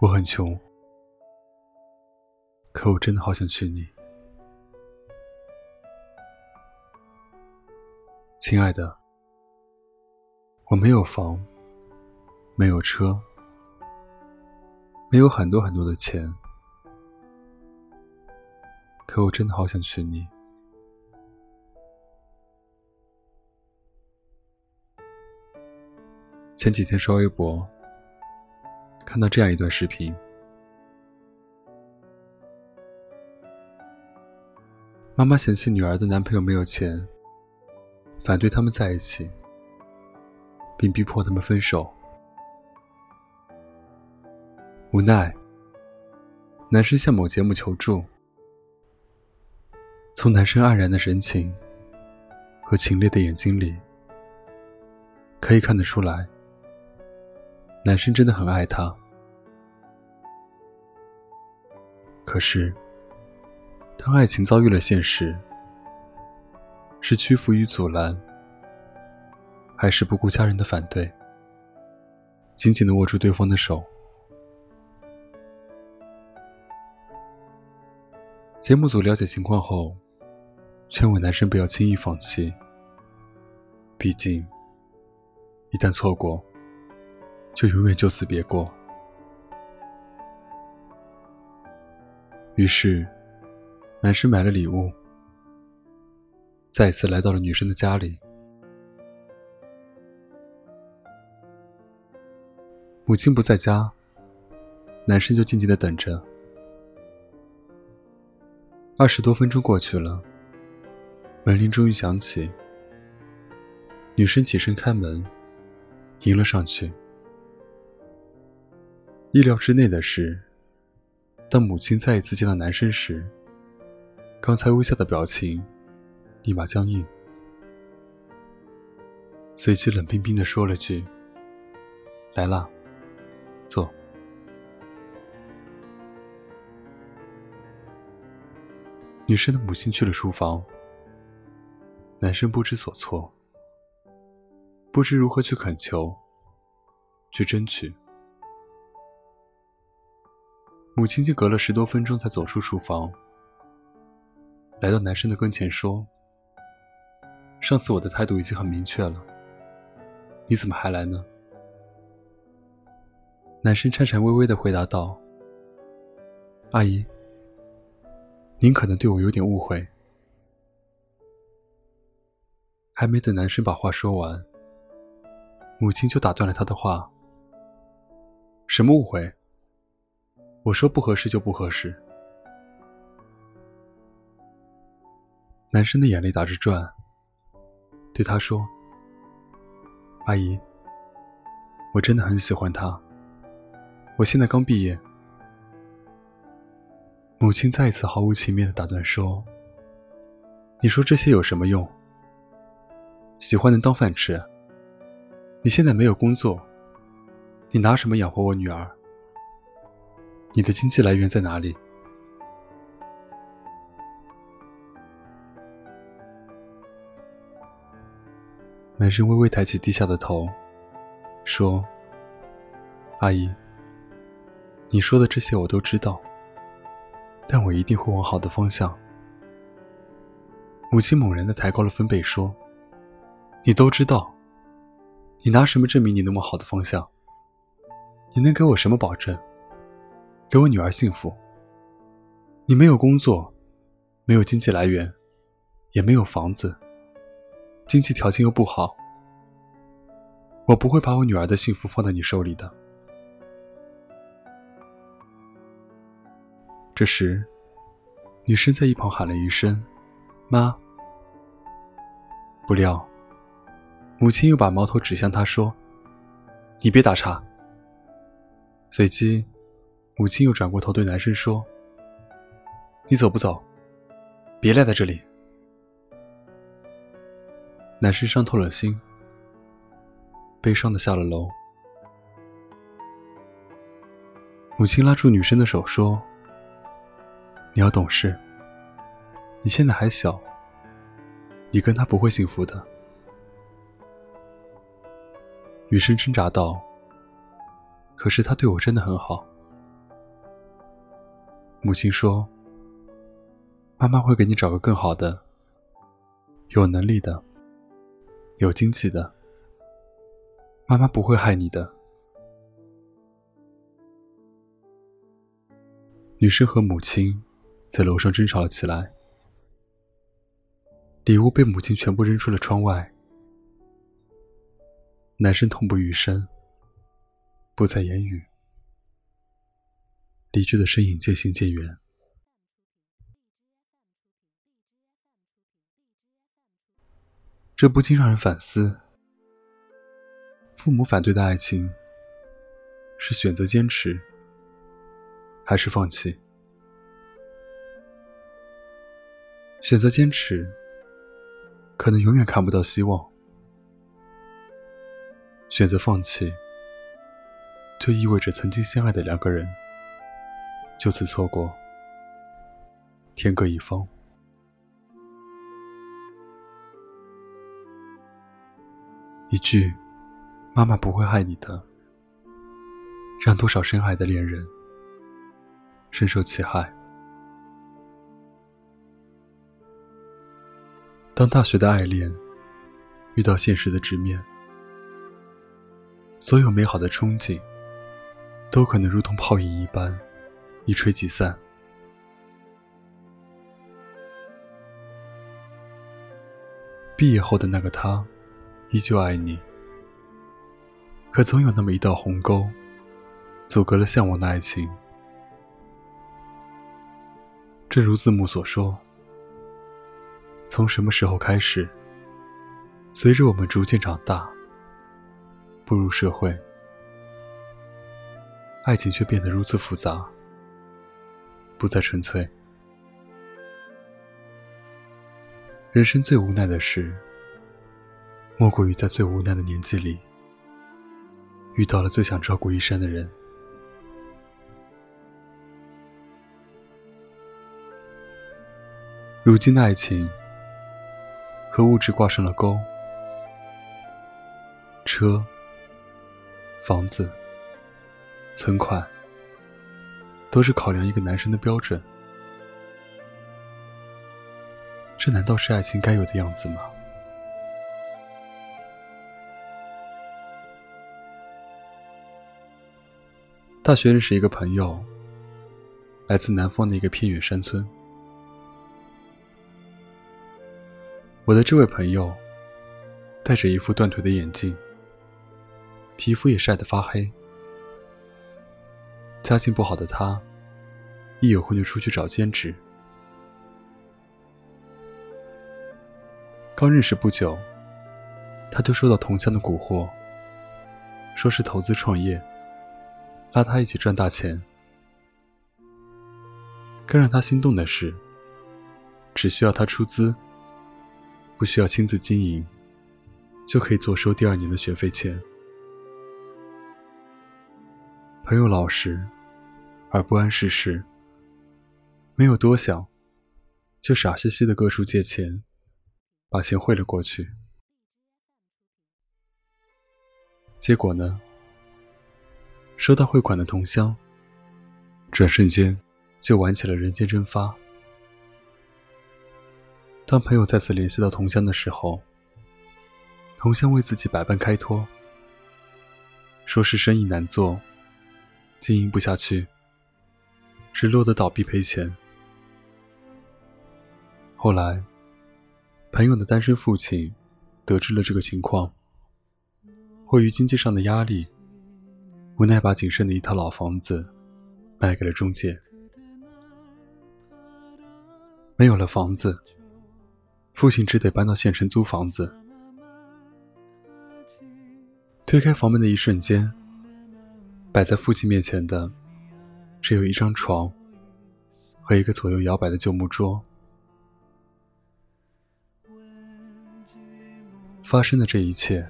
我很穷，可我真的好想娶你，亲爱的。我没有房，没有车，没有很多很多的钱，可我真的好想娶你。前几天刷微博。看到这样一段视频：妈妈嫌弃女儿的男朋友没有钱，反对他们在一起，并逼迫他们分手。无奈，男生向某节目求助，从男生黯然的神情和情烈的眼睛里，可以看得出来。男生真的很爱她，可是，当爱情遭遇了现实，是屈服于阻拦，还是不顾家人的反对，紧紧的握住对方的手？节目组了解情况后，劝慰男生不要轻易放弃，毕竟，一旦错过。就永远就此别过。于是，男生买了礼物，再次来到了女生的家里。母亲不在家，男生就静静的等着。二十多分钟过去了，门铃终于响起。女生起身开门，迎了上去。意料之内的是，当母亲再一次见到男生时，刚才微笑的表情立马僵硬，随即冷冰冰的说了句：“来啦，坐。”女生的母亲去了书房，男生不知所措，不知如何去恳求，去争取。母亲竟隔了十多分钟才走出书房，来到男生的跟前说：“上次我的态度已经很明确了，你怎么还来呢？”男生颤颤巍巍的回答道：“阿姨，您可能对我有点误会。”还没等男生把话说完，母亲就打断了他的话：“什么误会？”我说不合适就不合适。男生的眼泪打着转，对他说：“阿姨，我真的很喜欢他。我现在刚毕业。”母亲再一次毫无情面的打断说：“你说这些有什么用？喜欢能当饭吃？你现在没有工作，你拿什么养活我女儿？”你的经济来源在哪里？男生微微抬起低下的头，说：“阿姨，你说的这些我都知道，但我一定会往好的方向。”母亲猛然的抬高了分贝，说：“你都知道？你拿什么证明你能往好的方向？你能给我什么保证？”给我女儿幸福。你没有工作，没有经济来源，也没有房子，经济条件又不好，我不会把我女儿的幸福放在你手里的。这时，女生在一旁喊了一声：“妈！”不料，母亲又把矛头指向她，说：“你别打岔。”随即。母亲又转过头对男生说：“你走不走？别赖在这里。”男生伤透了心，悲伤的下了楼。母亲拉住女生的手说：“你要懂事，你现在还小，你跟他不会幸福的。”女生挣扎道：“可是他对我真的很好。”母亲说：“妈妈会给你找个更好的，有能力的，有经济的。妈妈不会害你的。”女生和母亲在楼上争吵了起来，礼物被母亲全部扔出了窗外。男生痛不欲生，不再言语。离去的身影渐行渐远。这不禁让人反思：父母反对的爱情，是选择坚持，还是放弃？选择坚持，可能永远看不到希望。选择放弃，就意味着曾经相爱的两个人就此错过，天各一方。一句“妈妈不会害你的”，让多少深爱的恋人深受其害。当大学的爱恋遇到现实的直面。所有美好的憧憬，都可能如同泡影一般，一吹即散。毕业后的那个他，依旧爱你，可总有那么一道鸿沟，阻隔了向往的爱情。正如字幕所说，从什么时候开始，随着我们逐渐长大。步入社会，爱情却变得如此复杂，不再纯粹。人生最无奈的事，莫过于在最无奈的年纪里，遇到了最想照顾一生的人。如今的爱情，和物质挂上了钩，车。房子、存款，都是考量一个男生的标准。这难道是爱情该有的样子吗？大学认识一个朋友，来自南方的一个偏远山村。我的这位朋友，戴着一副断腿的眼镜。皮肤也晒得发黑，家境不好的他，一有空就出去找兼职。刚认识不久，他就收到同乡的蛊惑，说是投资创业，拉他一起赚大钱。更让他心动的是，只需要他出资，不需要亲自经营，就可以坐收第二年的学费钱。朋友老实，而不谙世事，没有多想，就傻兮兮的各处借钱，把钱汇了过去。结果呢？收到汇款的同乡，转瞬间就玩起了人间蒸发。当朋友再次联系到同乡的时候，同乡为自己百般开脱，说是生意难做。经营不下去，只落得倒闭赔钱。后来，朋友的单身父亲得知了这个情况，迫于经济上的压力，无奈把仅剩的一套老房子卖给了中介。没有了房子，父亲只得搬到县城租房子。推开房门的一瞬间。摆在父亲面前的，只有一张床和一个左右摇摆的旧木桌。发生的这一切，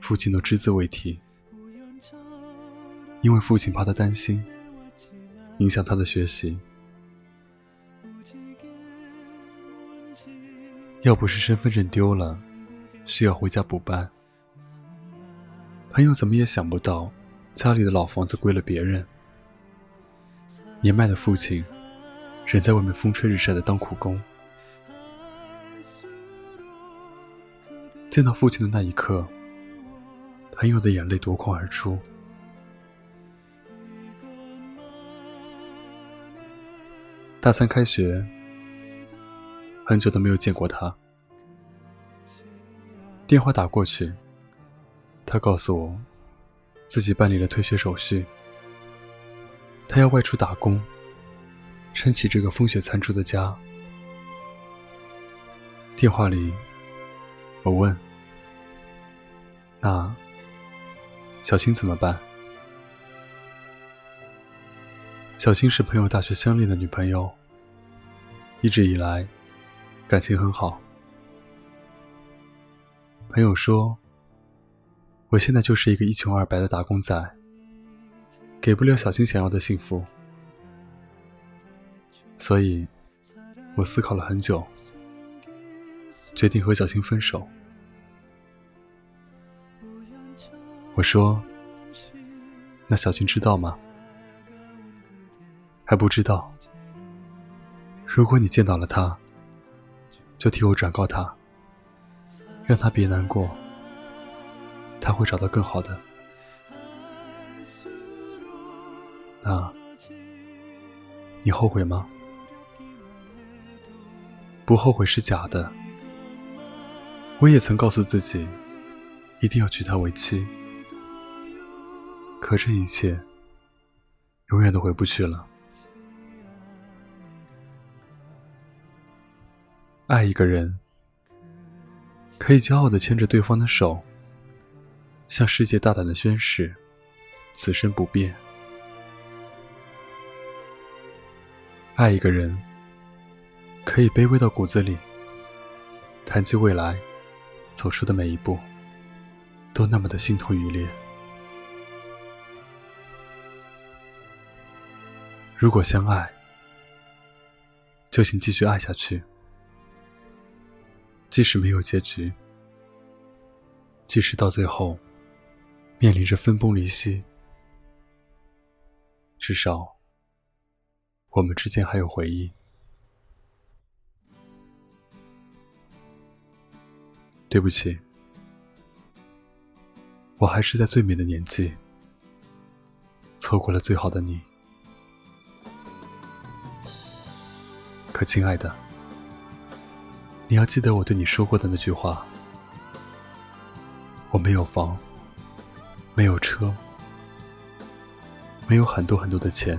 父亲都只字未提，因为父亲怕他担心，影响他的学习。要不是身份证丢了，需要回家补办，朋友怎么也想不到。家里的老房子归了别人，年迈的父亲仍在外面风吹日晒的当苦工。见到父亲的那一刻，朋友的眼泪夺眶而出。大三开学，很久都没有见过他。电话打过去，他告诉我，自己办理了退学手续，他要外出打工，撑起这个风雪残烛的家。电话里。我问：“那小青怎么办？”小青是朋友大学相恋的女朋友，一直以来感情很好。朋友说：“我现在就是一个一穷二白的打工仔，给不了小青想要的幸福，所以我思考了很久。”决定和小青分手。我说：“那小青知道吗？还不知道。如果你见到了他，就替我转告他，让他别难过，他会找到更好的。那，你后悔吗？不后悔是假的。”我也曾告诉自己，一定要娶她为妻，可这一切永远都回不去了。爱一个人，可以骄傲的牵着对方的手，向世界大胆的宣誓，此生不变。爱一个人，可以卑微到骨子里，谈及未来。走出的每一步，都那么的心痛欲裂。如果相爱，就请继续爱下去。即使没有结局，即使到最后面临着分崩离析，至少我们之间还有回忆。对不起，我还是在最美的年纪，错过了最好的你。可亲爱的，你要记得我对你说过的那句话：我没有房，没有车，没有很多很多的钱，